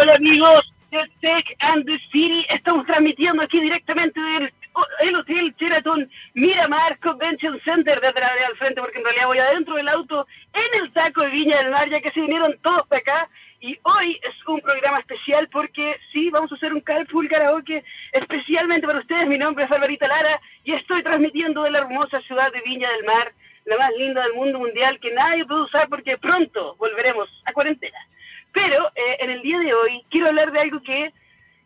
Hola amigos de Tech and the City, estamos transmitiendo aquí directamente del el Hotel Sheraton Miramar Convention Center desde la al frente, porque en realidad voy adentro del auto en el taco de Viña del Mar, ya que se vinieron todos para acá. Y hoy es un programa especial porque sí, vamos a hacer un carpool karaoke especialmente para ustedes. Mi nombre es Barbarita Lara y estoy transmitiendo de la hermosa ciudad de Viña del Mar, la más linda del mundo mundial que nadie puede usar porque pronto volveremos a cuarentena. Pero eh, en el día de hoy quiero hablar de algo que,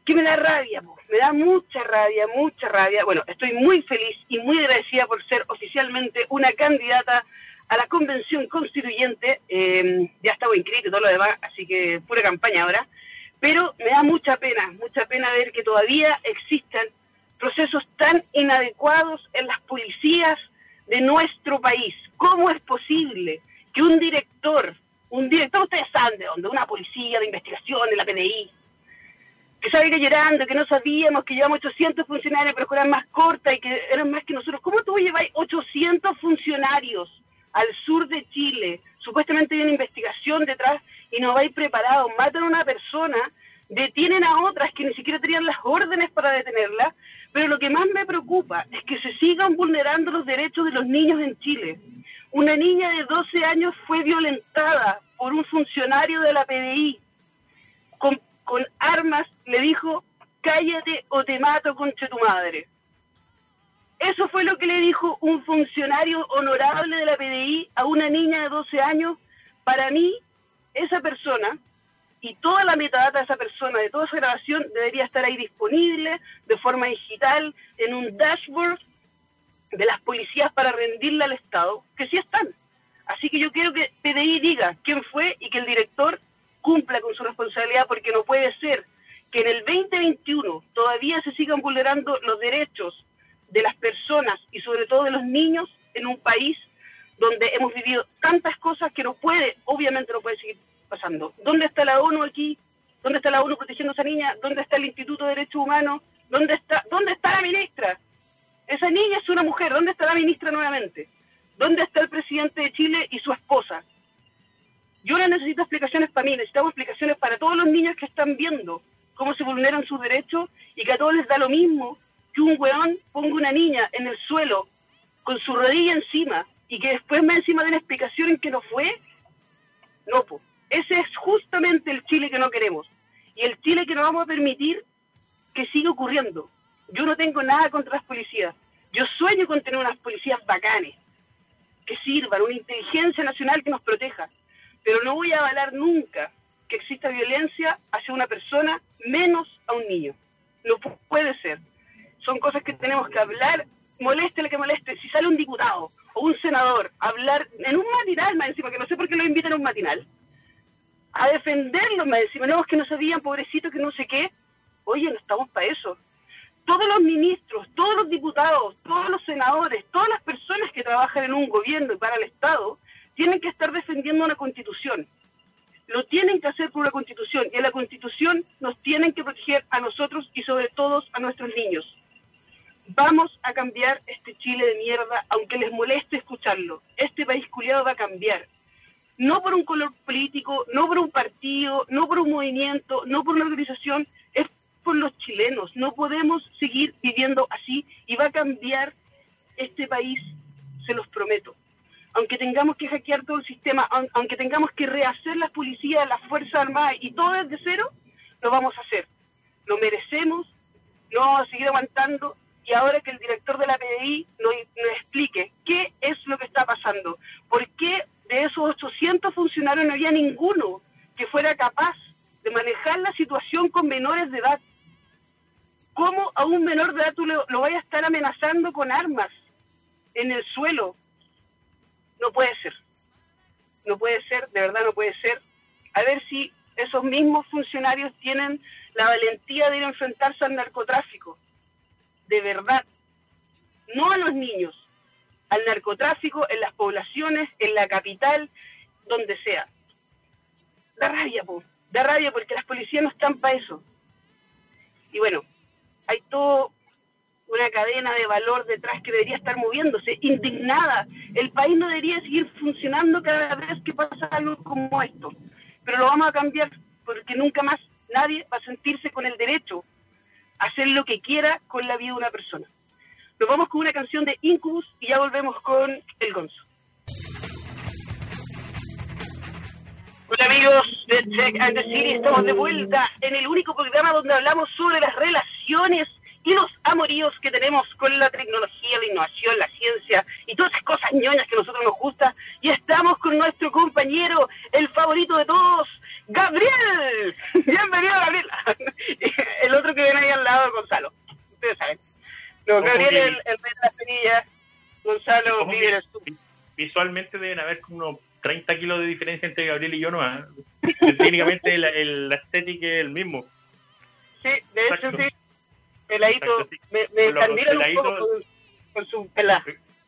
que me da rabia, me da mucha rabia, mucha rabia. Bueno, estoy muy feliz y muy agradecida por ser oficialmente una candidata a la convención constituyente. Eh, ya estaba inscrito y todo lo demás, así que pura campaña ahora. Pero me da mucha pena, mucha pena ver que todavía existan procesos tan inadecuados en las policías de nuestro país. ¿Cómo es posible que un director un director, ustedes saben de dónde, una policía de investigación de la PDI, que salga llorando, que no sabíamos, que llevamos 800 funcionarios, pero que eran más cortas y que eran más que nosotros. ¿Cómo tú lleváis 800 funcionarios al sur de Chile? Supuestamente hay una investigación detrás y no vais preparados. Matan a una persona, detienen a otras que ni siquiera tenían las órdenes para detenerla, pero lo que más me preocupa es que se sigan vulnerando los derechos de los niños en Chile. Una niña de 12 años fue violentada por un funcionario de la PDI. Con, armas le dijo, cállate o te mato concha tu madre. Eso fue lo que le dijo un funcionario honorable de la PDI a una niña de 12 años. Para mí, esa persona y toda la metadata de esa persona, de toda esa grabación, debería estar ahí disponible de forma digital en un dashboard de las policías para rendirle al Estado, que sí están. Así que yo quiero que PDI diga quién fue y que el director cumpla con su responsabilidad, porque no puede ser que en el 2021 todavía se sigan vulnerando los derechos de las personas y sobre todo de los niños en un país donde hemos vivido tantas cosas que no puede, obviamente no puede seguir pasando. ¿Dónde está la ONU aquí? ¿Dónde está la ONU protegiendo a esa niña? ¿Dónde está el Instituto de Derechos Humanos? ¿Dónde está, dónde está la ministra? Esa niña es una mujer. ¿Dónde está la ministra nuevamente? ¿Dónde está el presidente de Chile y su esposa? Yo no necesito explicaciones para mí, necesitamos explicaciones para todos los niños que están viendo cómo se vulneran sus derechos y que a todos les da lo mismo que un weón ponga una niña en el suelo con su rodilla encima y que después me encima de una explicación en que no fue. No, pues. Ese es justamente el Chile que no queremos. Y el Chile que no vamos a permitir que siga ocurriendo. Yo no tengo nada contra las policías. Yo sueño con tener unas policías bacanes, que sirvan, una inteligencia nacional que nos proteja. Pero no voy a avalar nunca que exista violencia hacia una persona, menos a un niño. No puede ser. Son cosas que tenemos que hablar, moleste lo que moleste. Si sale un diputado o un senador a hablar en un matinal, más encima, que no sé por qué lo invitan a un matinal, a defenderlo, más encima, no, es que no sabían, pobrecito, que no sé qué. Oye, no estamos para eso todos los ministros, todos los diputados, todos los senadores, todas las personas que trabajan en un gobierno y para el Estado, tienen que estar defendiendo una constitución. Lo tienen que hacer por una constitución y en la constitución nos tienen que proteger a nosotros y sobre todo a nuestros niños. Vamos a cambiar este Chile de mierda, aunque les moleste escucharlo. Este país culiado va a cambiar. No por un color político, no por un partido, no por un movimiento, no por una organización, por los chilenos. No podemos seguir viviendo así y va a cambiar este país, se los prometo. Aunque tengamos que hackear todo el sistema, aunque tengamos que rehacer las policías, las Fuerzas Armadas y todo desde cero, lo vamos a hacer. Lo merecemos, no vamos a seguir aguantando y ahora que el director de la PDI nos, nos explique qué es lo que está pasando, por qué de esos 800 funcionarios no había ninguno que fuera capaz de manejar la situación con menores de edad. ¿Cómo a un menor de edad tú lo, lo vayas a estar amenazando con armas en el suelo? No puede ser. No puede ser, de verdad no puede ser. A ver si esos mismos funcionarios tienen la valentía de ir a enfrentarse al narcotráfico. De verdad. No a los niños, al narcotráfico en las poblaciones, en la capital, donde sea. Da rabia, po. Da rabia porque las policías no están para eso. Y bueno, hay toda una cadena de valor detrás que debería estar moviéndose, indignada. El país no debería seguir funcionando cada vez que pasa algo como esto. Pero lo vamos a cambiar porque nunca más nadie va a sentirse con el derecho a hacer lo que quiera con la vida de una persona. Nos vamos con una canción de Incubus y ya volvemos con El Gonzo. Hola amigos de Check and the City, estamos de vuelta en el único programa donde hablamos sobre las relaciones y los amoríos que tenemos con la tecnología, la innovación, la ciencia y todas esas cosas ñoñas que a nosotros nos gusta. Y estamos con nuestro compañero, el favorito de todos, Gabriel. Bienvenido, Gabriel. el otro que viene ahí al lado, Gonzalo. Ustedes saben. No, Gabriel, el, el de la cerilla. Gonzalo, vive Visualmente deben haber como unos 30 kilos de diferencia entre Gabriel y yo, ¿no? Técnicamente la, el, estética es el mismo. Sí, de hecho sí peladito, me, me un poco con, con su pelada.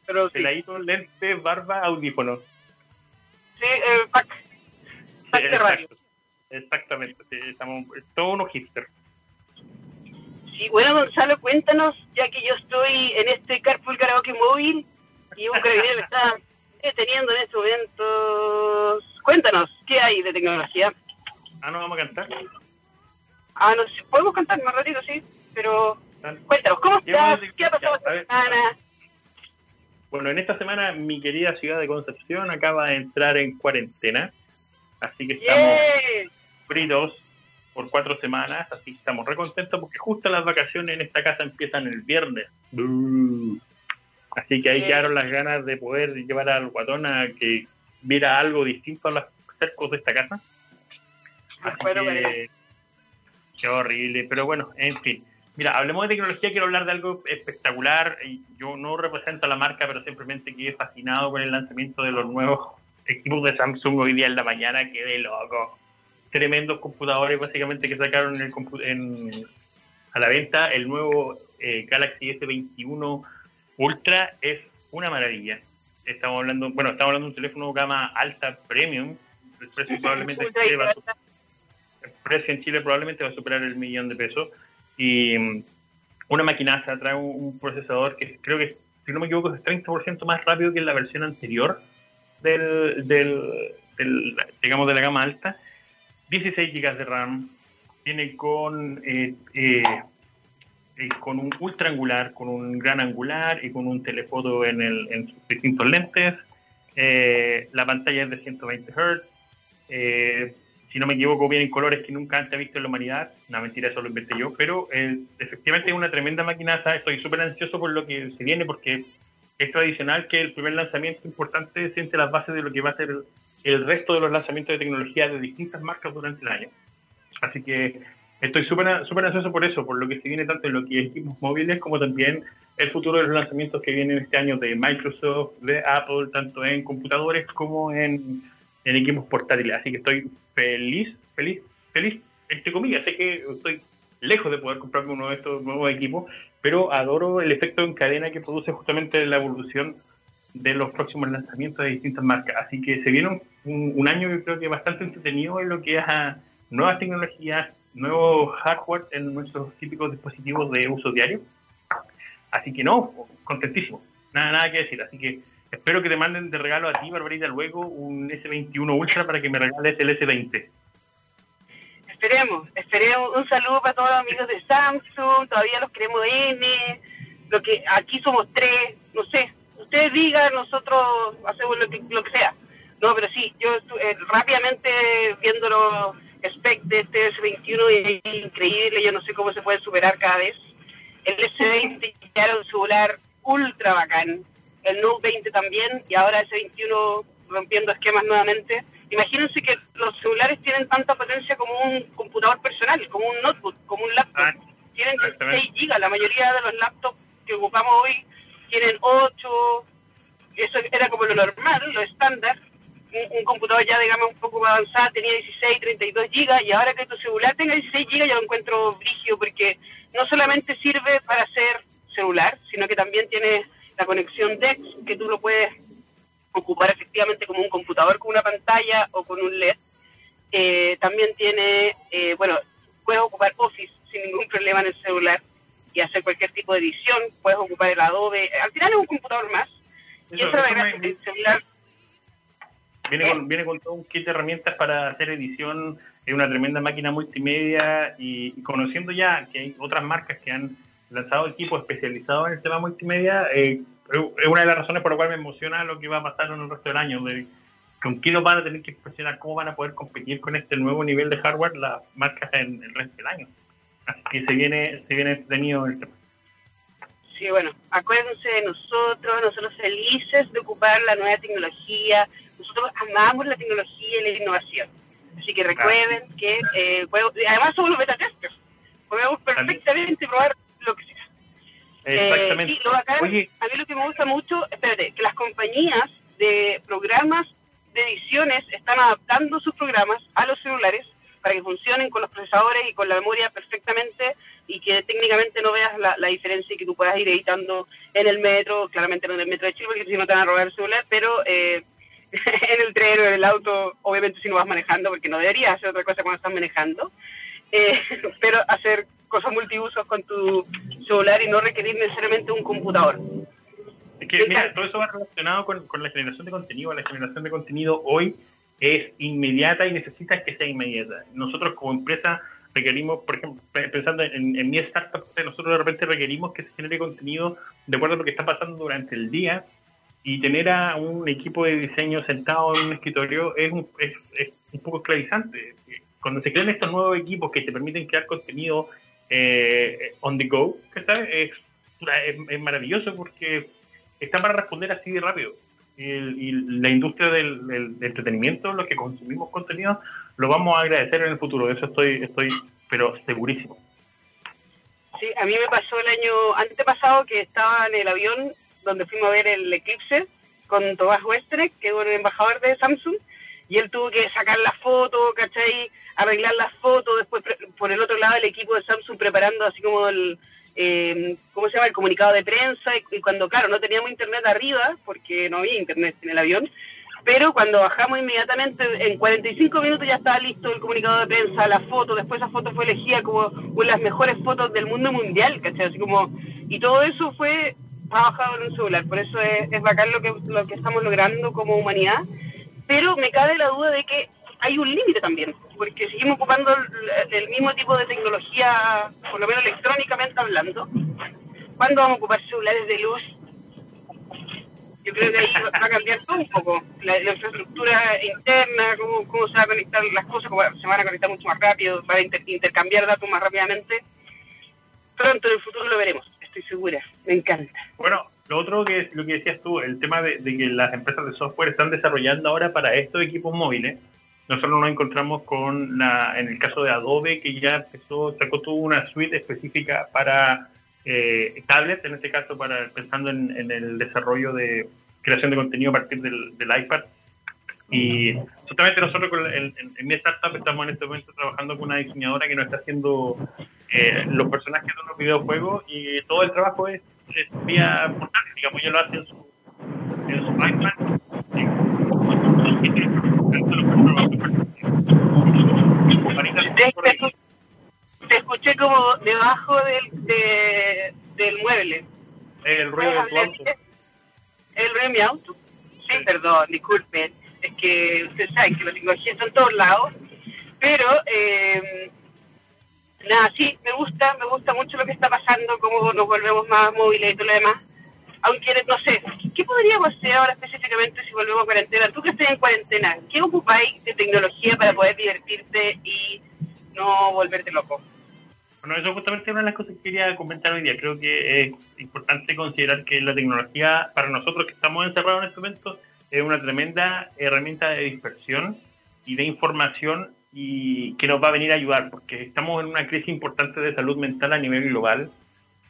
Pero sí. Peladito, lente, barba, audífono. Sí, eh, pack. Pack de radio. Exactamente, sí, estamos todos unos hipsters. Sí, bueno, Gonzalo, cuéntanos, ya que yo estoy en este Carpool Karaoke móvil y un carabinero está teniendo en estos momentos. Cuéntanos, ¿qué hay de tecnología? Ah, ¿no vamos a cantar? Ah, no, podemos cantar más ratito, sí pero cuéntanos, ¿cómo estás? ¿Qué ha pasado esta semana? Bueno, en esta semana mi querida ciudad de Concepción acaba de entrar en cuarentena, así que estamos fritos por cuatro semanas, así que estamos recontentos porque justo las vacaciones en esta casa empiezan el viernes. Así que ahí quedaron las ganas de poder llevar al guatón a que viera algo distinto a los cercos de esta casa. Así que, qué horrible, pero bueno, en fin. Mira, hablemos de tecnología, quiero hablar de algo espectacular. Yo no represento a la marca, pero simplemente quedé fascinado con el lanzamiento de los nuevos equipos de Samsung hoy día en la mañana, quedé loco. Tremendos computadores básicamente que sacaron en, a la venta. El nuevo eh, Galaxy S21 Ultra es una maravilla. Estamos hablando, bueno, estamos hablando de un teléfono gama alta premium. El precio probablemente el precio en Chile probablemente va a superar el millón de pesos y mm, una maquinaza trae un, procesador que creo que, si no me equivoco, es 30% más rápido que la versión anterior del, del, digamos, de la gama alta. 16 GB de RAM, tiene con, eh, eh, eh, con un ultra angular, con un gran angular y con un telefoto en, el, en sus distintos lentes. la pantalla es de 120 Hz si no me equivoco, vienen colores que nunca antes he visto en la humanidad. Una mentira, eso lo inventé yo, pero eh, efectivamente es una tremenda maquinaza. Estoy súper ansioso por lo que se viene porque es tradicional que el primer lanzamiento importante siente las bases de lo que va a ser el resto de los lanzamientos de tecnología de distintas marcas durante el año. Así que estoy súper ansioso por eso, por lo que se viene tanto en lo que es equipos móviles como también el futuro de los lanzamientos que vienen este año de Microsoft, de Apple, tanto en computadores como en en equipos portátiles. Así que estoy feliz, feliz, feliz, entre comillas. Sé que estoy lejos de poder comprarme uno de estos nuevos equipos, pero adoro el efecto en cadena que produce justamente la evolución de los próximos lanzamientos de distintas marcas. Así que se viene un, año, yo creo que bastante entretenido en lo que es a nuevas tecnologías, nuevos hardware en nuestros típicos dispositivos de uso diario. Así que no, contentísimo. Nada, nada que decir. Así que Espero que te manden de regalo a ti, Barbarita, luego un S21 Ultra para que me regales el S20. Esperemos, esperemos. Un saludo para todos los amigos de Samsung, todavía los queremos N, lo que aquí somos tres, no sé. Ustedes digan, nosotros hacemos lo que, lo que sea. No, pero sí, yo eh, rápidamente viendo los specs de este S21 es increíble, yo no sé cómo se puede superar cada vez. El S20 ya era un celular ultra bacán el Note 20 también, y ahora ese 21 rompiendo esquemas nuevamente. Imagínense que los celulares tienen tanta potencia como un computador personal, como un notebook, como un laptop. Ah, tienen 16 GB, la mayoría de los laptops que ocupamos hoy tienen 8, eso era como lo normal, lo estándar. Un, computador ya, digamos, un poco más avanzado tenía 16, 32 GB, y ahora que tu celular tenga 16 GB ya lo encuentro brígido, porque no solamente sirve para hacer celular, sino que también tiene la conexión DeX, que tú lo puedes ocupar efectivamente como un computador con una pantalla o con un LED. Eh, también tiene, eh, bueno, puedes ocupar Office sin ningún problema en el celular y hacer cualquier tipo de edición, puedes ocupar el Adobe, al final es un computador más. y eso, el celular... Viene, con, viene con todo un kit de herramientas para hacer edición es una tremenda máquina multimedia y, conociendo ya que hay otras marcas que han lanzado equipos especializados en el tema multimedia, eh, es una de las razones por las cuales me emociona lo que va a pasar en el resto del año, de con quién nos van a tener que impresionar, cómo van a poder competir con este nuevo nivel de hardware las marcas en el resto del año. Así que se viene, se viene entretenido el tema. Sí, bueno, acuérdense de nosotros, nosotros felices de ocupar la nueva tecnología, nosotros amamos la tecnología y la innovación. Así que recuerden que, eh, además somos los beta testers, podemos perfectamente probar lo que sea. Exactamente. Eh, a mí lo que me gusta mucho, espérate, que las compañías de programas de ediciones están adaptando sus programas a los celulares para que funcionen con los procesadores y con la memoria perfectamente y que técnicamente no veas la, diferencia y que tú puedas ir editando en el metro, claramente no en el metro de Chile porque si no te van a robar el celular, pero eh, en el tren o en el auto, obviamente si no vas manejando, porque no deberías hacer otra cosa cuando estás manejando, eh, pero hacer cosas multiusos con tu celular y no requerir necesariamente un computador. Es que, mira, todo eso va relacionado con, con la generación de contenido. La generación de contenido hoy es inmediata y necesita que sea inmediata. Nosotros como empresa requerimos, por ejemplo, pensando en, en mi startup, nosotros de repente requerimos que se genere contenido de acuerdo a lo que está pasando durante el día y tener a un equipo de diseño sentado en un escritorio es un, es, un poco esclavizante. Cuando se crean estos nuevos equipos que te permiten crear contenido eh, on the go, Es, es, maravilloso porque está para responder así de rápido. Y, la industria del, del, entretenimiento, los que consumimos contenido, lo vamos a agradecer en el futuro. De eso estoy, estoy pero segurísimo. Sí, a mí me pasó el año antepasado que estaba en el avión donde fuimos a ver el eclipse con Tomás Westre, que es un embajador de Samsung, y él tuvo que sacar la foto, ¿cachai? Arreglar las fotos, después por el otro lado el equipo de Samsung preparando así como el, eh, ¿cómo se llama? El comunicado de prensa, y, cuando, claro, no teníamos internet arriba, porque no había internet en el avión, pero cuando bajamos inmediatamente, en 45 minutos ya estaba listo el comunicado de prensa, la foto, después esa foto fue elegida como una de las mejores fotos del mundo mundial, ¿cachai? Así como, y todo eso fue trabajado en un celular, por eso es, es bacán lo que, lo que estamos logrando como humanidad, pero me cabe la duda de que hay un límite también, porque seguimos ocupando el, mismo tipo de tecnología, por lo menos electrónicamente hablando. ¿Cuándo vamos a ocupar celulares de luz? Yo creo que ahí va a cambiar todo un poco. La, infraestructura interna, cómo, cómo, se van a conectar las cosas, cómo se van a conectar mucho más rápido, para intercambiar datos más rápidamente. Pronto en el futuro lo veremos estoy segura. Me encanta. Bueno, lo otro que lo que decías tú, el tema de, que las empresas de software están desarrollando ahora para estos equipos móviles. Nosotros nos encontramos con la, en el caso de Adobe, que ya empezó, sacó tuvo una suite específica para eh, tablets, en este caso para pensando en, el desarrollo de creación de contenido a partir del, del iPad. Y justamente nosotros en, mi startup estamos en este momento trabajando con una diseñadora que nos está haciendo eh, los personajes de los videojuegos y todo el trabajo es, vía portátil, digamos, ella lo hace en su, en su iPad. Te, escuché como debajo del, de, del mueble. El ruido de tu auto. ¿El ruido de mi auto? Sí, perdón, disculpen. Es que ustedes saben que la tecnología está en todos lados. Pero eh, nada, sí, me gusta, me gusta mucho lo que está pasando, cómo nos volvemos más móviles y todo lo demás. Aunque, no sé, ¿qué podríamos hacer ahora específicamente si volvemos a cuarentena? Tú que estás en cuarentena, ¿qué ocupáis de tecnología para poder divertirte y no volverte loco? Bueno, eso justamente es una de las cosas que quería comentar hoy día. Creo que es importante considerar que la tecnología, para nosotros que estamos encerrados en este momento, es una tremenda herramienta de dispersión y de información y que nos va a venir a ayudar, porque estamos en una crisis importante de salud mental a nivel global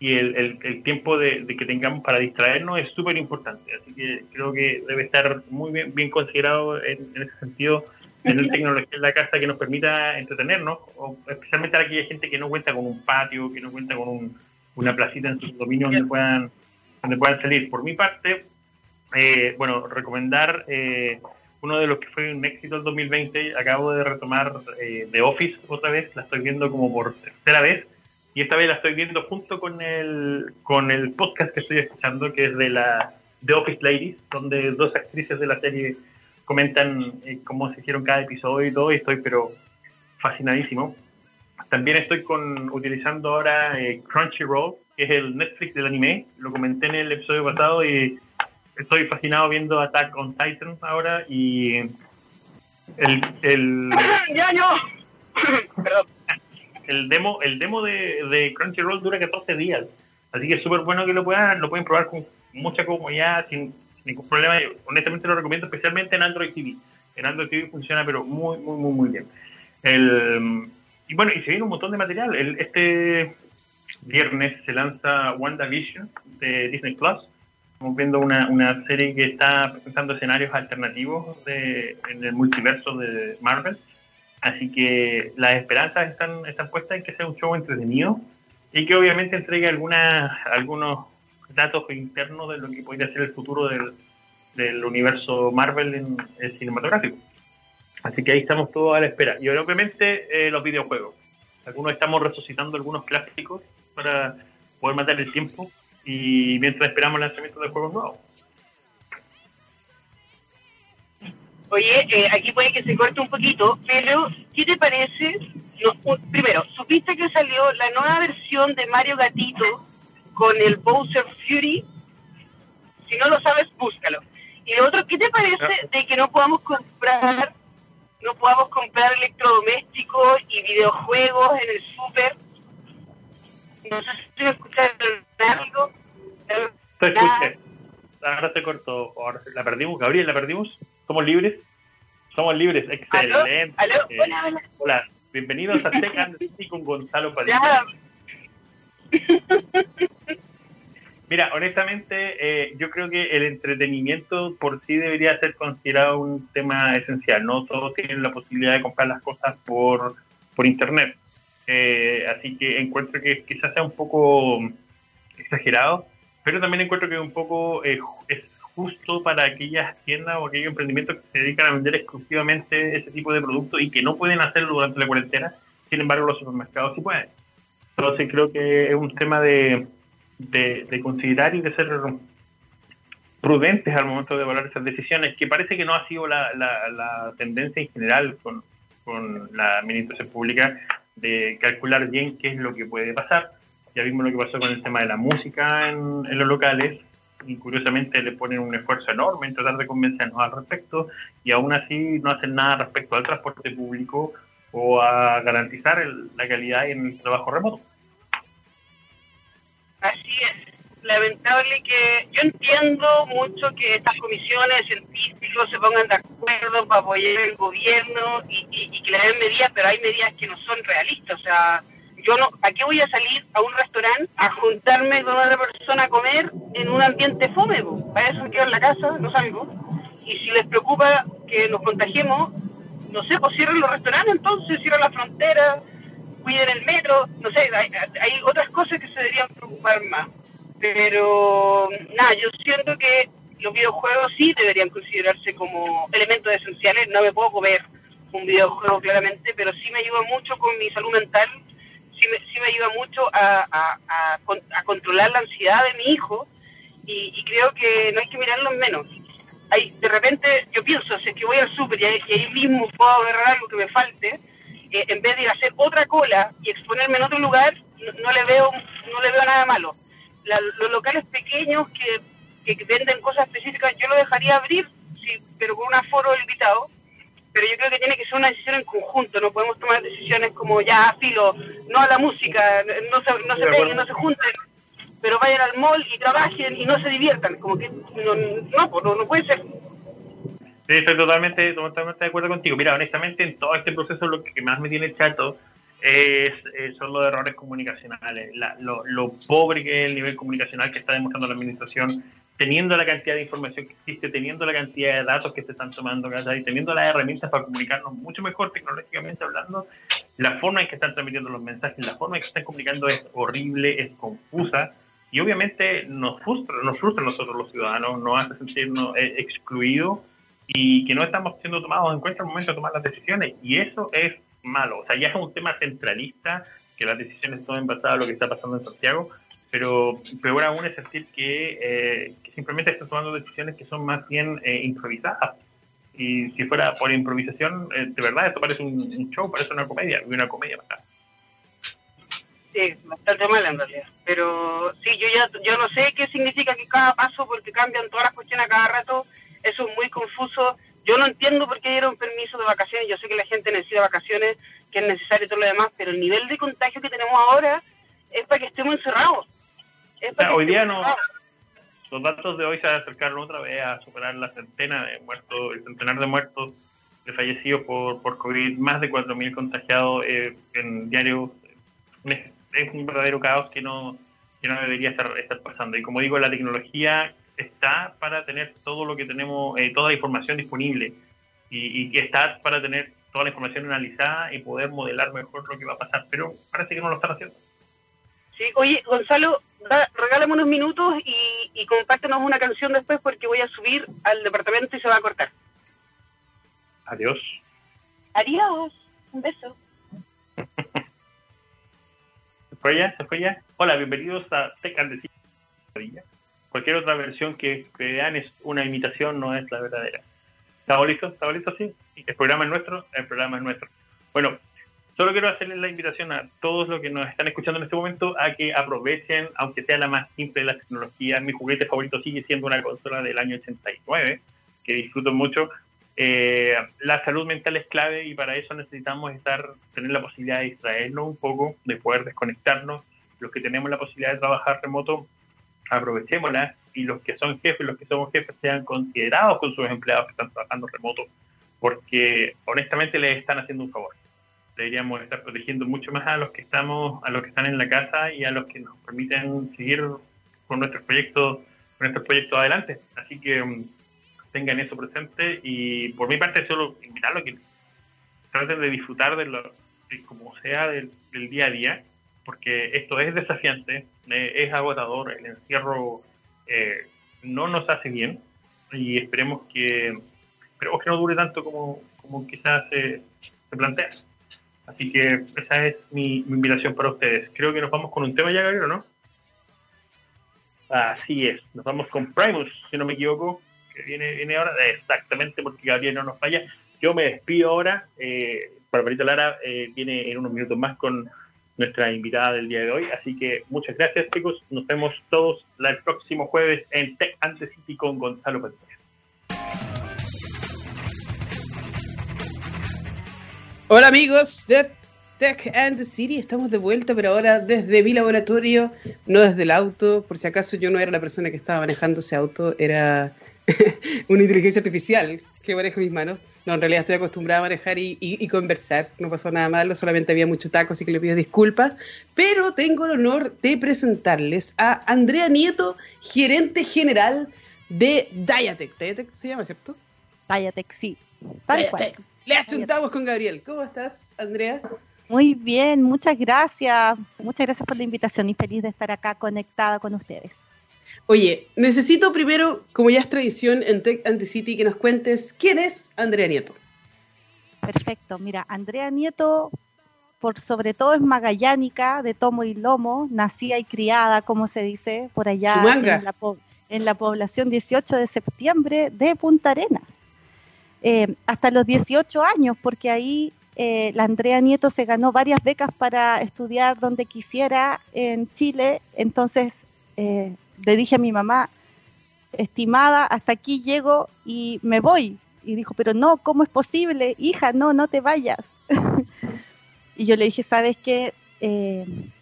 y el, el, tiempo de, que tengamos para distraernos es súper importante. Así que creo que debe estar muy bien, bien considerado en, ese sentido tener tecnología en la casa que nos permita entretenernos, o especialmente a aquella gente que no cuenta con un patio, que no cuenta con un, una placita en sus dominios donde puedan, donde puedan salir. Por mi parte, eh, bueno, recomendar eh, uno de los que fue un éxito el 2020. Acabo de retomar eh, The Office otra vez, la estoy viendo como por tercera vez. Y esta vez la estoy viendo junto con el, con el podcast que estoy escuchando, que es de la The Office Ladies, donde dos actrices de la serie comentan eh, cómo se hicieron cada episodio y todo. Y estoy, pero fascinadísimo. También estoy con utilizando ahora eh, Crunchyroll, que es el Netflix del anime. Lo comenté en el episodio pasado y estoy fascinado viendo Attack on Titan ahora y el, el ya no el demo el demo de, de, Crunchyroll dura 14 días así que es súper bueno que lo puedan lo pueden probar con mucha comodidad sin, ningún problema. Honestamente lo recomiendo especialmente en Android TV en Android TV funciona pero muy muy muy muy bien. El, y bueno y se viene un montón de material. El, este viernes se lanza WandaVision de Disney Plus Estamos viendo una, una serie que está presentando escenarios alternativos de, en el multiverso de Marvel. Así que las esperanzas están, están puestas en que sea un show entretenido y que obviamente entregue algunas, algunos datos internos de lo que podría ser el futuro del, del universo Marvel en el cinematográfico. Así que ahí estamos todos a la espera. Y obviamente eh, los videojuegos. Algunos estamos resucitando algunos clásicos para poder matar el tiempo y mientras esperamos el lanzamiento de juegos nuevos. Oye, eh, aquí puede que se corte un poquito, pero ¿qué te parece? primero, ¿supiste que salió la nueva versión de Mario Gatito con el Bowser Fury? Si no lo sabes, búscalo. Y lo otro, ¿qué te parece de que no podamos comprar no podamos comprar electrodomésticos y videojuegos en el súper no sé si me algo. Te escuché. Ahora se cortó. Ahora la perdimos. Gabriel, ¿la perdimos? ¿Somos libres? Somos libres. Excelente. ¿Aló? Hola, hola. Bienvenidos a Tech and con Gonzalo Padilla. Mira, honestamente, eh, yo creo que el entretenimiento por sí debería ser considerado un tema esencial. No todos tienen la posibilidad de comprar las cosas por, por internet. Eh, así que encuentro que quizás sea un poco exagerado, pero también encuentro que un poco eh, es justo para aquellas tiendas o aquellos emprendimientos que se dedican a vender exclusivamente ese tipo de productos y que no pueden hacerlo durante la cuarentena, sin embargo los supermercados sí pueden. Entonces creo que es un tema de, de, considerar y de ser prudentes al momento de evaluar esas decisiones, que parece que no ha sido la, la, la tendencia en general con, con la administración pública de calcular bien qué es lo que puede pasar. Ya vimos lo que pasó con el tema de la música en, los locales y curiosamente le ponen un esfuerzo enorme en tratar de convencernos al respecto y aún así no hacen nada respecto al transporte público o a garantizar la calidad en el trabajo remoto. Así es. Lamentable que yo entiendo mucho que estas comisiones científicos se pongan de acuerdo para apoyar el gobierno y, y que le den medidas, pero hay medidas que no son realistas. O sea, yo no, ¿a qué voy a salir a un restaurante a juntarme con otra persona a comer en un ambiente fome? Para eso me quedo en la casa, no salgo. Y si les preocupa que nos contagiemos, no sé, pues cierren los restaurantes entonces, cierren la frontera, cuiden el metro, no sé, hay, hay otras cosas que se deberían preocupar más. Pero nada, yo siento que los videojuegos sí deberían considerarse como elementos esenciales. No me puedo comer un videojuego claramente, pero sí me ayuda mucho con mi salud mental sí me, ayuda mucho a, a, controlar la ansiedad de mi hijo y, creo que no hay que mirarlo menos. Hay, de repente yo pienso, si es que voy al súper y, ahí mismo puedo agarrar algo que me falte, eh, en vez de ir a hacer otra cola y exponerme en otro lugar, no, le veo no le veo nada malo. Los locales pequeños que, que, venden cosas específicas, yo lo dejaría abrir, sí, pero con un aforo limitado, pero yo creo que tiene que ser una decisión en conjunto, no podemos tomar decisiones como ya, filo, no a la música, no se, no se peguen, no se junten, pero vayan al mall y trabajen y no se diviertan, como que no, no, pues, no, puede ser. Sí, estoy totalmente, totalmente de acuerdo contigo. Mira, honestamente, en todo este proceso lo que más me tiene chato es, eh, son los errores comunicacionales, lo, lo pobre que es el nivel comunicacional que está demostrando la administración teniendo la cantidad de información que existe, teniendo la cantidad de datos que se están tomando, y teniendo las herramientas para comunicarnos mucho mejor tecnológicamente hablando, la forma en que están transmitiendo los mensajes, la forma en que están comunicando es horrible, es confusa y obviamente nos frustra, nos frustra a nosotros los ciudadanos, nos hace sentirnos eh, excluidos y que no estamos siendo tomados en cuenta al momento de tomar las decisiones. Y eso es malo, o sea, ya es un tema centralista que las decisiones tomen basadas en lo que está pasando en Santiago pero peor aún es decir que, eh, simplemente están tomando decisiones que son más bien eh, improvisadas. Y si fuera por improvisación, eh, de verdad, esto parece un, show, parece una comedia, una comedia Sí, bastante mal en realidad. Pero sí, yo ya yo no sé qué significa que cada paso, porque cambian todas las cuestiones a cada rato. Eso es muy confuso. Yo no entiendo por qué dieron permiso de vacaciones. Yo sé que la gente necesita vacaciones, que es necesario y todo lo demás, pero el nivel de contagio que tenemos ahora es para que estemos encerrados. hoy día no. Los datos de hoy se acercaron otra vez a superar la centena de muertos, el centenar de muertos, de fallecidos por, por COVID, más de 4.000 contagiados eh, en diario. Es un verdadero caos que no, que no debería estar, estar pasando. Y como digo, la tecnología está para tener todo lo que tenemos, eh, toda la información disponible y, que está para tener toda la información analizada y poder modelar mejor lo que va a pasar, pero parece que no lo están haciendo. Sí, oye, Gonzalo, regálame unos minutos y, y compártenos una canción después porque voy a subir al departamento y se va a cortar. Adiós. Adiós. Un beso. ¿Se fue ya? ¿Se fue ya? Hola, bienvenidos a Tech and the Cualquier otra versión que, vean es una imitación, no es la verdadera. ¿Estamos listos? ¿Estamos listos? Sí. El programa es nuestro, el programa es nuestro. Bueno, Solo quiero hacerles la invitación a todos los que nos están escuchando en este momento a que aprovechen, aunque sea la más simple de las tecnologías. Mi juguete favorito sigue siendo una consola del año 89, que disfruto mucho. Eh, la salud mental es clave y para eso necesitamos estar, tener la posibilidad de distraernos un poco, de poder desconectarnos. Los que tenemos la posibilidad de trabajar remoto, aprovechémosla y los que son jefes, los que somos jefes, sean considerados con sus empleados que están trabajando remoto, porque honestamente les están haciendo un favor deberíamos estar protegiendo mucho más a los que estamos, a los que están en la casa y a los que nos permiten seguir con nuestros proyectos, con nuestros proyectos adelante. Así que um, tengan eso presente y por mi parte solo invitarlos a que traten de disfrutar de lo como sea del, día a día, porque esto es desafiante, eh, es agotador, el encierro eh, no nos hace bien y esperemos que esperemos que no dure tanto como, como quizás se, plantea. Así que esa es mi, invitación para ustedes. Creo que nos vamos con un tema ya, Gabriel, ¿no? Así es, nos vamos con Primus, si no me equivoco, que viene, viene ahora, exactamente porque Gabriel no nos falla. Yo me despido ahora, eh, Barbarita Lara eh, viene en unos minutos más con nuestra invitada del día de hoy, así que muchas gracias chicos, nos vemos todos el próximo jueves en Tech Ante City con Gonzalo Pérez. Hola amigos de Tech and the City, estamos de vuelta, pero ahora desde mi laboratorio, no desde el auto. Por si acaso yo no era la persona que estaba manejando ese auto, era una inteligencia artificial que maneja mis manos. No, en realidad estoy acostumbrada a manejar y, conversar, no pasó nada malo, solamente había mucho taco, así que le pido disculpas. Pero tengo el honor de presentarles a Andrea Nieto, gerente general de Diatec. Diatec se llama, ¿cierto? Diatec, sí. Tal le achuntamos con Gabriel. ¿Cómo estás, Andrea? Muy bien, muchas gracias. Muchas gracias por la invitación y feliz de estar acá conectada con ustedes. Oye, necesito primero, como ya es tradición en Tech Anticity, que nos cuentes quién es Andrea Nieto. Perfecto, mira, Andrea Nieto, por sobre todo es magallánica, de tomo y lomo, nacida y criada, como se dice, por allá en la, en la población 18 de septiembre de Punta Arenas. Eh, hasta los 18 años, porque ahí eh, la Andrea Nieto se ganó varias becas para estudiar donde quisiera en Chile. Entonces eh, le dije a mi mamá, estimada, hasta aquí llego y me voy. Y dijo, pero no, ¿cómo es posible? Hija, no, no te vayas. y yo le dije, ¿sabes qué?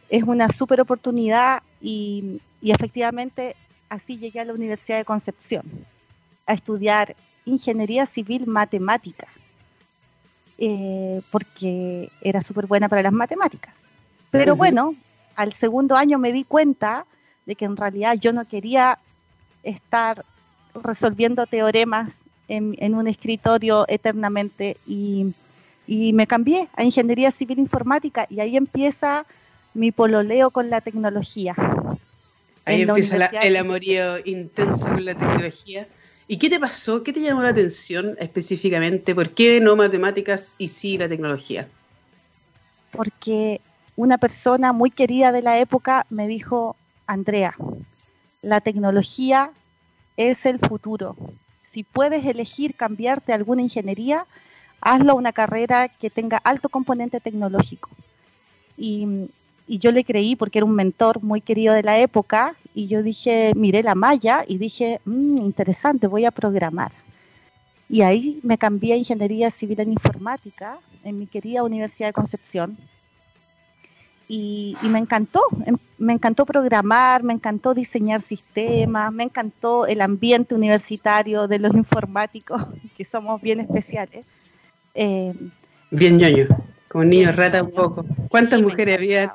es una súper oportunidad y, y efectivamente así llegué a la Universidad de Concepción a estudiar ingeniería civil matemática, eh, porque era súper buena para las matemáticas. Pero bueno, al segundo año me di cuenta de que en realidad yo no quería estar resolviendo teoremas en, un escritorio eternamente y, me cambié a ingeniería civil informática y ahí empieza mi pololeo con la tecnología. Ahí empieza el amorío intenso con la tecnología. ¿Y qué te pasó? ¿Qué te llamó la atención específicamente? ¿Por qué no matemáticas y sí la tecnología? Porque una persona muy querida de la época me dijo, Andrea, la tecnología es el futuro. si puedes elegir cambiarte alguna ingeniería, hazlo una carrera que tenga alto componente tecnológico. Y, yo le creí porque era un mentor muy querido de la época y yo dije, miré la malla y dije, mm, interesante, voy a programar. Y ahí me cambié a Ingeniería Civil en Informática en mi querida Universidad de Concepción. Y, y, me encantó, em, me encantó programar, me encantó diseñar sistemas, me encantó el ambiente universitario de los informáticos, que somos bien especiales. Eh, bien ñoño, como niño rata un poco. ¿Cuántas mujeres había?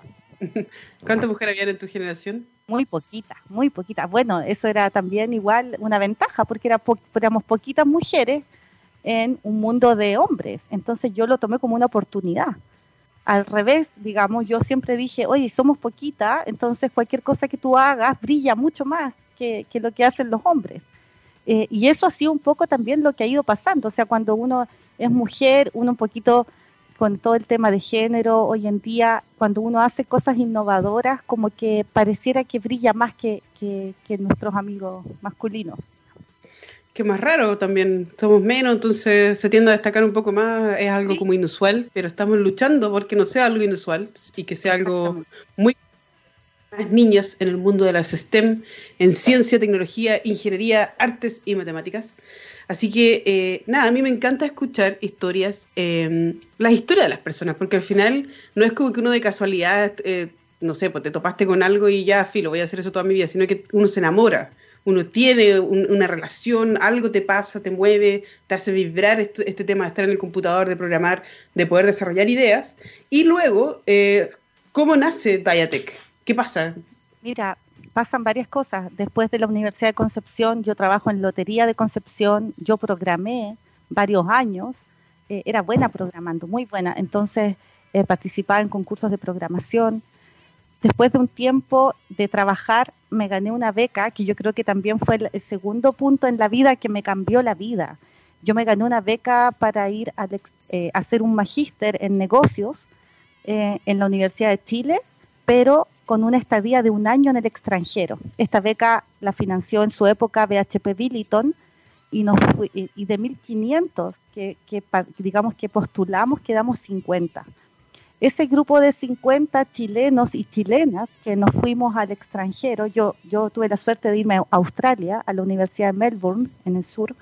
¿Cuántas mujeres había en tu generación? Muy poquitas, muy poquitas. Bueno, eso era también igual una ventaja, porque era éramos poquitas mujeres en un mundo de hombres. Entonces yo lo tomé como una oportunidad. Al revés, digamos, yo siempre dije, oye, somos poquitas, entonces cualquier cosa que tú hagas brilla mucho más que, que lo que hacen los hombres. Eh, y eso ha sido un poco también lo que ha ido pasando. O sea, cuando uno es mujer, uno un poquito con todo el tema de género, hoy en día, cuando uno hace cosas innovadoras, como que pareciera que brilla más que, que, nuestros amigos masculinos. Que más raro también, somos menos, entonces se tiende a destacar un poco más, es algo como inusual, pero estamos luchando porque no sea algo inusual y que sea algo muy más niñas en el mundo de las STEM, en ciencia, tecnología, ingeniería, artes y matemáticas. Así que, eh, nada, a mí me encanta escuchar historias, eh, las historias de las personas, porque al final no es como que uno de casualidad, eh, no sé, pues te topaste con algo y ya, filo, voy a hacer eso toda mi vida, sino que uno se enamora, uno tiene una relación, algo te pasa, te mueve, te hace vibrar este, tema de estar en el computador, de programar, de poder desarrollar ideas. Y luego, ¿cómo nace Diatec? ¿Qué pasa? Mira, pasan varias cosas. Después de la Universidad de Concepción, yo trabajo en Lotería de Concepción, yo programé varios años, eh, era buena programando, muy buena. Entonces eh, participaba en concursos de programación. Después de un tiempo de trabajar, me gané una beca, que yo creo que también fue el, segundo punto en la vida que me cambió la vida. Yo me gané una beca para ir a, eh, hacer un magíster en negocios en la Universidad de Chile, pero con una estadía de un año en el extranjero. Esta beca la financió en su época BHP Billiton y, nos y de 1.500 que, que, digamos que postulamos quedamos 50. Ese grupo de 50 chilenos y chilenas que nos fuimos al extranjero, yo, tuve la suerte de irme a Australia, a la Universidad de Melbourne, en el sur,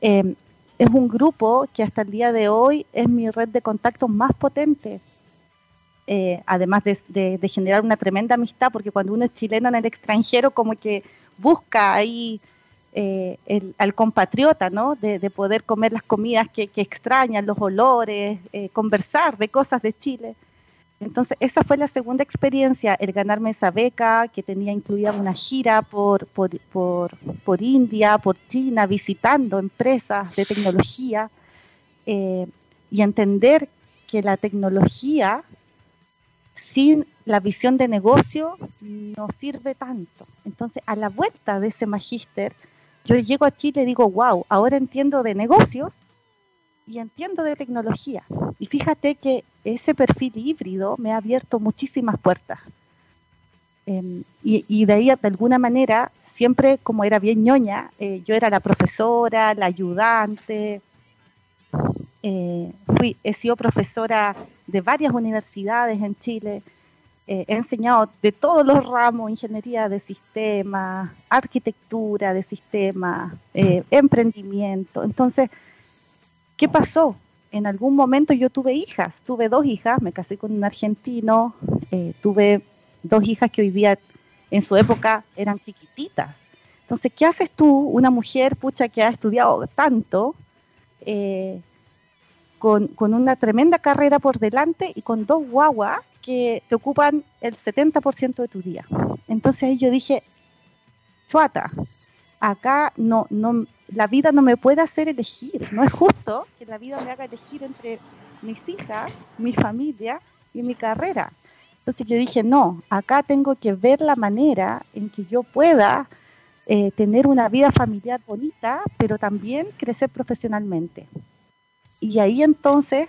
eh, es un grupo que hasta el día de hoy es mi red de contactos más potente eh, además de, generar una tremenda amistad, porque cuando uno es chileno en el extranjero, como que busca ahí eh, al compatriota, ¿no? De, poder comer las comidas que, extrañan, los olores, eh, conversar de cosas de Chile. Entonces, esa fue la segunda experiencia, el ganarme esa beca, que tenía incluida una gira por, por, por, India, por China, visitando empresas de tecnología, y entender que la tecnología sin la visión de negocio no sirve tanto. Entonces, a la vuelta de ese magíster, yo llego a Chile y digo, wow, ahora entiendo de negocios y entiendo de tecnología. Y fíjate que ese perfil híbrido me ha abierto muchísimas puertas. Em, y, de ahí, de alguna manera, siempre como era bien ñoña, eh, yo era la profesora, la ayudante, eh, fui, he sido profesora de varias universidades en Chile, eh, he enseñado de todos los ramos, ingeniería de sistemas, arquitectura de sistemas, eh, emprendimiento. Entonces, ¿qué pasó? En algún momento yo tuve hijas, tuve dos hijas, me casé con un argentino, tuve dos hijas que hoy día en su época eran chiquititas. Entonces, ¿qué haces tú, una mujer pucha que ha estudiado tanto, con, una tremenda carrera por delante y con dos guaguas que te ocupan el 70% de tu día. Entonces ahí yo dije, chuata, acá no, no, la vida no me puede hacer elegir, no es justo que la vida me haga elegir entre mis hijas, mi familia y mi carrera. Entonces yo dije, no, acá tengo que ver la manera en que yo pueda eh, tener una vida familiar bonita, pero también crecer profesionalmente. Y ahí entonces,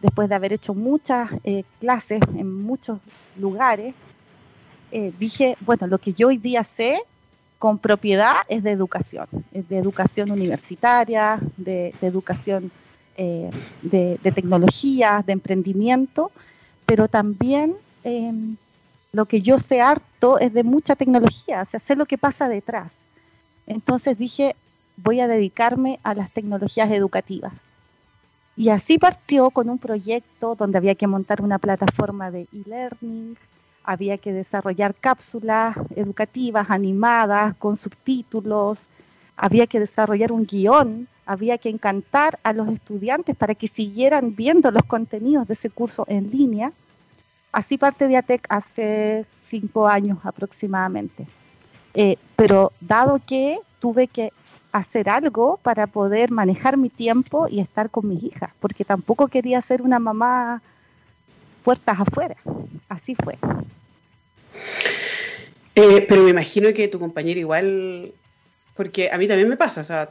después de haber hecho muchas eh, clases en muchos lugares, eh, dije, bueno, lo que yo hoy día sé con propiedad es de educación, es de educación universitaria, de, educación eh, de, tecnología, de emprendimiento, pero también em, lo que yo sé harto es de mucha tecnología, o sea, sé lo que pasa detrás. Entonces dije, voy a dedicarme a las tecnologías educativas. Y así partió con un proyecto donde había que montar una plataforma de e-learning, había que desarrollar cápsulas educativas animadas con subtítulos, había que desarrollar un guion, había que encantar a los estudiantes para que siguieran viendo los contenidos de ese curso en línea. Así parte de ATEC hace cinco años aproximadamente. Eh, pero dado que tuve que hacer algo para poder manejar mi tiempo y estar con mis hijas, porque tampoco quería ser una mamá puertas afuera. Así fue. Eh, pero me imagino que tu compañero igual, porque a mí también me pasa, o sea,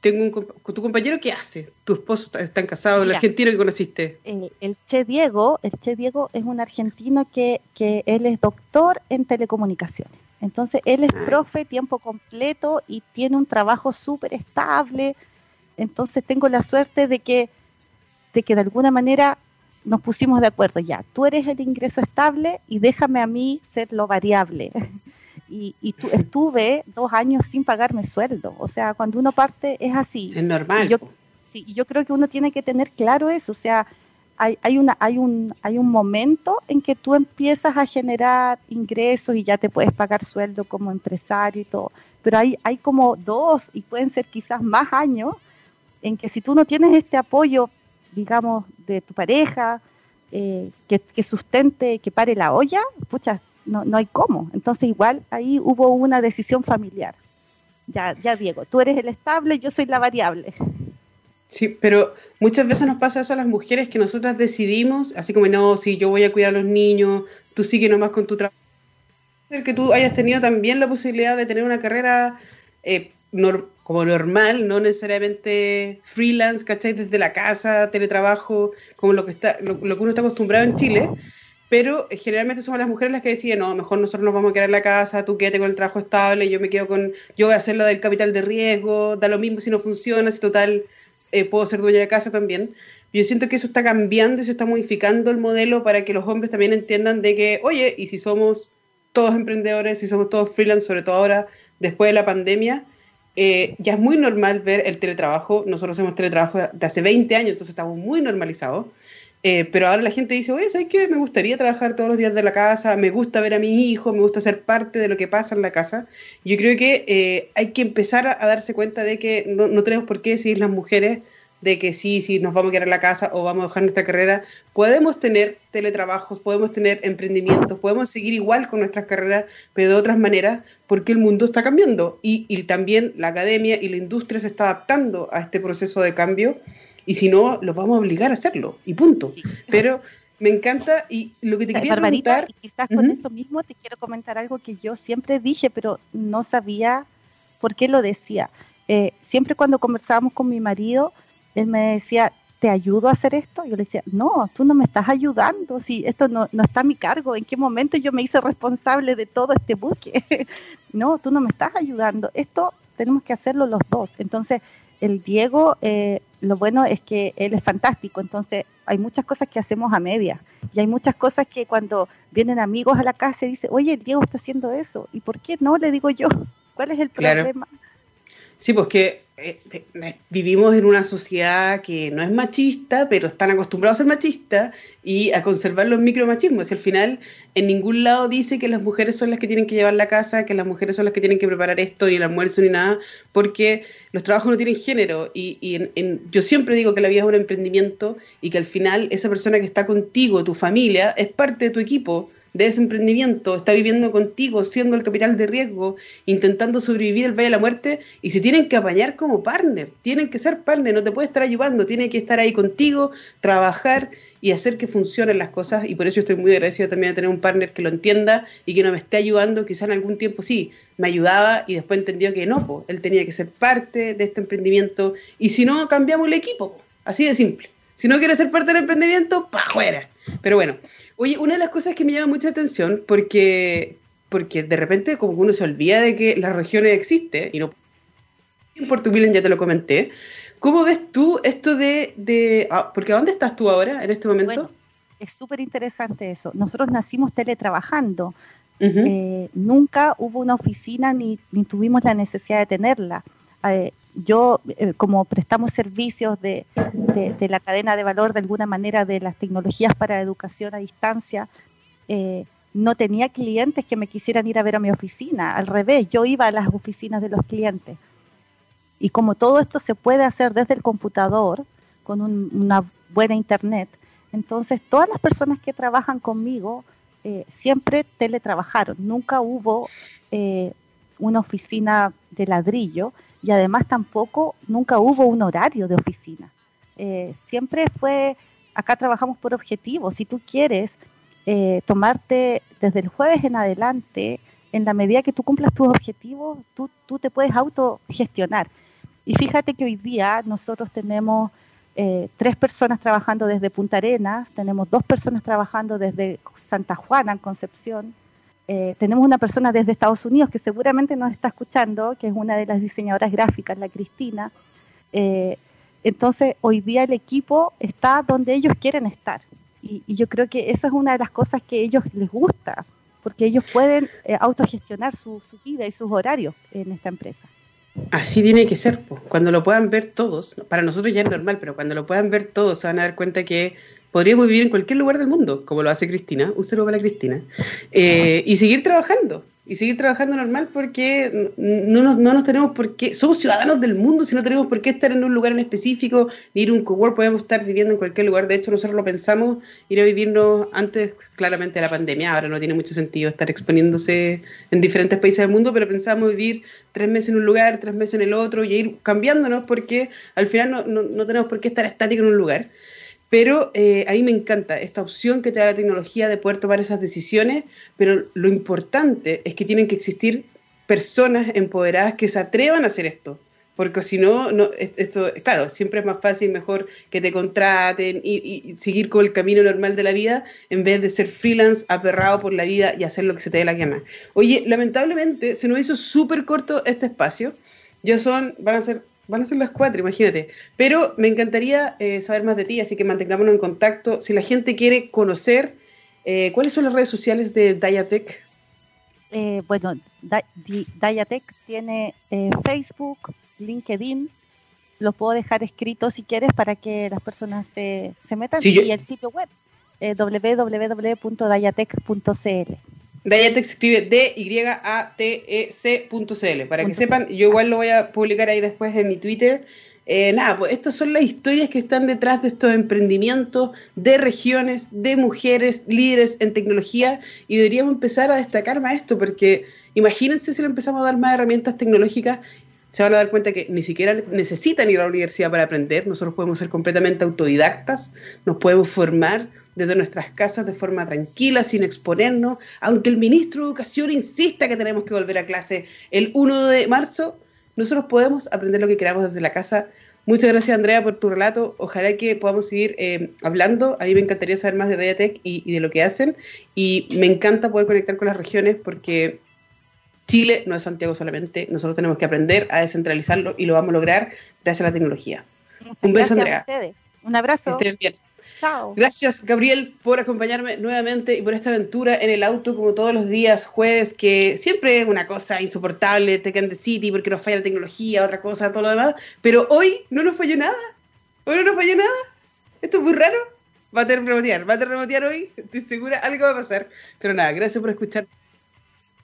tengo un, tu compañero qué hace, tu esposo está, casado, el argentino que conociste. el Che Diego, el Che Diego es un argentino que, que él es doctor en telecomunicaciones. Entonces él es ah. profe tiempo completo y tiene un trabajo súper estable. Entonces tengo la suerte de que, de que de alguna manera nos pusimos de acuerdo, ya, tú eres el ingreso estable y déjame a mí ser lo variable. y, y estuve dos años sin pagarme sueldo. O sea, cuando uno parte es así. Es normal. yo, sí, yo creo que uno tiene que tener claro eso. O sea, hay, hay, una, hay, un, hay un momento en que tú empiezas a generar ingresos y ya te puedes pagar sueldo como empresario y todo. Pero hay, hay como dos y pueden ser quizás más años en que si tú no tienes este apoyo digamos, de tu pareja, eh, que, sustente, que pare la olla, pucha, no, no hay cómo. Entonces igual ahí hubo una decisión familiar. Ya, ya Diego, tú eres el estable, yo soy la variable. Sí, pero muchas veces nos pasa eso a las mujeres que nosotras decidimos, así como no, si yo voy a cuidar a los niños, tú sigue nomás con tu trabajo. Que tú hayas tenido también la posibilidad de tener una carrera eh, como normal, no necesariamente freelance, ¿cachai? Desde la casa, teletrabajo, como lo que, está, lo, que uno está acostumbrado en Chile, pero generalmente somos las mujeres las que deciden, no, mejor nosotros nos vamos a quedar en la casa, tú quédate con el trabajo estable, yo me quedo con, yo voy a hacer lo del capital de riesgo, da lo mismo si no funciona, si total eh, puedo ser dueña de casa también. Yo siento que eso está cambiando y se está modificando el modelo para que los hombres también entiendan de que, oye, y si somos todos emprendedores, si somos todos freelance, sobre todo ahora, después de la pandemia, eh, ya es muy normal ver el teletrabajo. Nosotros hacemos teletrabajo de hace 20 años, entonces estamos muy normalizados. Eh, pero ahora la gente dice, oye, ¿sabes qué? Me gustaría trabajar todos los días de la casa, me gusta ver a mi hijo, me gusta ser parte de lo que pasa en la casa. Yo creo que eh, hay que empezar a, darse cuenta de que no, no tenemos por qué decir las mujeres de que sí, sí, nos vamos a quedar en la casa o vamos a dejar nuestra carrera, podemos tener teletrabajos, podemos tener emprendimientos, podemos seguir igual con nuestras carreras, pero de otras maneras, porque el mundo está cambiando y, y también la academia y la industria se está adaptando a este proceso de cambio y si no, los vamos a obligar a hacerlo y punto. Pero me encanta y lo que te quería preguntar... Y quizás con eso mismo te quiero comentar algo que yo siempre dije, pero no sabía por qué lo decía. Eh, siempre cuando conversábamos con mi marido, él me decía, ¿te ayudo a hacer esto? Yo le decía, no, tú no me estás ayudando, si esto no, está a mi cargo, ¿en qué momento yo me hice responsable de todo este buque? no, tú no me estás ayudando, esto tenemos que hacerlo los dos. Entonces, el Diego, eh, lo bueno es que él es fantástico, entonces hay muchas cosas que hacemos a media y hay muchas cosas que cuando vienen amigos a la casa se dice, oye, el Diego está haciendo eso, ¿y por qué no? Le digo yo, ¿cuál es el problema? Sí, pues que vivimos en una sociedad que no es machista, pero están acostumbrados a ser machistas y a conservar los micromachismos. Y al final, en ningún lado dice que las mujeres son las que tienen que llevar la casa, que las mujeres son las que tienen que preparar esto y el almuerzo ni nada, porque los trabajos no tienen género. Y, yo siempre digo que la vida es un emprendimiento y que al final esa persona que está contigo, tu familia, es parte de tu equipo de ese emprendimiento, está viviendo contigo, siendo el capital de riesgo, intentando sobrevivir el Valle de la Muerte, y se tienen que apañar como partner, tienen que ser partner, no te puede estar ayudando, tiene que estar ahí contigo, trabajar y hacer que funcionen las cosas, y por eso estoy muy agradecido también de tener un partner que lo entienda y que no me esté ayudando, quizá en algún tiempo sí, me ayudaba y después entendió que no, él tenía que ser parte de este emprendimiento, y si no, cambiamos el equipo, así de simple. Si no quiere ser parte del emprendimiento, pa' afuera. Pero bueno, Oye, una de las cosas que me llama mucha atención, porque porque de repente como uno se olvida de que las regiones existen y no en Milen ya te lo comenté. ¿Cómo ves tú esto de, de ah, porque ¿dónde estás tú ahora en este momento? es súper interesante eso. Nosotros nacimos teletrabajando. Eh, nunca hubo una oficina ni, ni, tuvimos la necesidad de tenerla. Eh, yo, eh, como prestamos servicios de, de, la cadena de valor, de alguna manera, de las tecnologías para educación a distancia, no tenía clientes que me quisieran ir a ver a mi oficina. Al revés, yo iba a las oficinas de los clientes. Y como todo esto se puede hacer desde el computador, con una buena internet, entonces todas las personas que trabajan conmigo eh, siempre teletrabajaron. Nunca hubo eh, una oficina de ladrillo y además tampoco nunca hubo un horario de oficina. Eh, siempre fue, acá trabajamos por objetivos. Si tú quieres tomarte desde el jueves en adelante, en la medida que tú cumplas tus objetivos, tú, tú te puedes autogestionar. Y fíjate que hoy día nosotros tenemos tres personas trabajando desde Punta Arenas, tenemos dos personas trabajando desde Santa Juana, en Concepción. Eh, tenemos una persona desde Estados Unidos que seguramente nos está escuchando, que es una de las diseñadoras gráficas, la Cristina. Eh, entonces, hoy día el equipo está donde ellos quieren estar. Y, yo creo que esa es una de las cosas que a ellos les gusta, porque ellos pueden eh, autogestionar su, vida y sus horarios en esta empresa. Así tiene que ser, cuando lo puedan ver todos, para nosotros ya es normal, pero cuando lo puedan ver todos se van a dar cuenta que podríamos vivir en cualquier lugar del mundo, como lo hace Cristina, un saludo para Cristina, eh, y seguir trabajando, y seguir trabajando normal porque no nos, no nos tenemos por qué, somos ciudadanos del mundo si no tenemos por qué estar en un lugar en específico, ni ir a un cowork, podemos estar viviendo en cualquier lugar, de hecho nosotros lo pensamos, ir a vivirnos antes claramente de la pandemia, ahora no tiene mucho sentido estar exponiéndose en diferentes países del mundo, pero pensamos vivir tres meses en un lugar, tres meses en el otro y ir cambiándonos porque al final no, no, no tenemos por qué estar estáticos en un lugar. Pero eh, a mí me encanta esta opción que te da la tecnología de poder tomar esas decisiones, pero lo importante es que tienen que existir personas empoderadas que se atrevan a hacer esto. Porque si no, esto, claro, siempre es más fácil, mejor que te contraten y, seguir con el camino normal de la vida en vez de ser freelance, aperrado por la vida y hacer lo que se te dé la gana. Oye, lamentablemente se nos hizo súper corto este espacio. Ya son, van a ser van a ser las cuatro, imagínate. Pero me encantaría eh, saber más de ti, así que mantengámonos en contacto. Si la gente quiere conocer, eh, ¿cuáles son las redes sociales de Diatec? Eh, bueno, Diatec tiene Facebook, LinkedIn. Los puedo dejar escritos si quieres para que las personas se, se metan. y el sitio web, www.diatec.cl. Dayatec escribe D-Y-A-T-E-C.cl. Para que sepan, yo igual lo voy a publicar ahí después en mi Twitter. Eh, nada, pues estas son las historias que están detrás de estos emprendimientos de regiones, de mujeres líderes en tecnología y deberíamos empezar a destacar más esto porque imagínense si le empezamos a dar más herramientas tecnológicas se van a dar cuenta que ni siquiera necesitan ir a la universidad para aprender, nosotros podemos ser completamente autodidactas, nos podemos formar, desde nuestras casas de forma tranquila, sin exponernos, aunque el ministro de Educación insista que tenemos que volver a clase el 1 de marzo, nosotros podemos aprender lo que queramos desde la casa. Muchas gracias Andrea por tu relato, ojalá que podamos seguir eh, hablando, a mí me encantaría saber más de Diatec y, y de lo que hacen. Y me encanta poder conectar con las regiones porque Chile no es Santiago solamente, nosotros tenemos que aprender a descentralizarlo y lo vamos a lograr gracias a la tecnología. Un beso, Andrea. Un abrazo. estén bien. Gracias, Gabriel, por acompañarme nuevamente y por esta aventura en el auto, como todos los días, jueves, que siempre es una cosa insoportable, Tech and the City, porque nos falla la tecnología, otra cosa, todo lo demás. Pero hoy no nos falló nada. Hoy no nos falló nada. Esto es muy raro. Va a terremotear, va a terremotear hoy. Estoy segura, algo va a pasar. Pero nada, gracias por escuchar.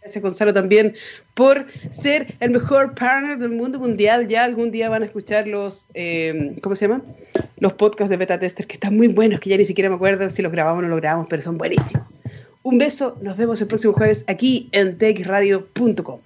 Gracias Gonzalo también por ser el mejor partner del mundo mundial. Ya algún día van a escuchar los, eh, ¿cómo se llaman? Los podcasts de Beta Tester, que están muy buenos, que ya ni siquiera me acuerdo si los grabamos o no los grabamos, pero son buenísimos. Un beso, nos vemos el próximo jueves aquí en techradio.com.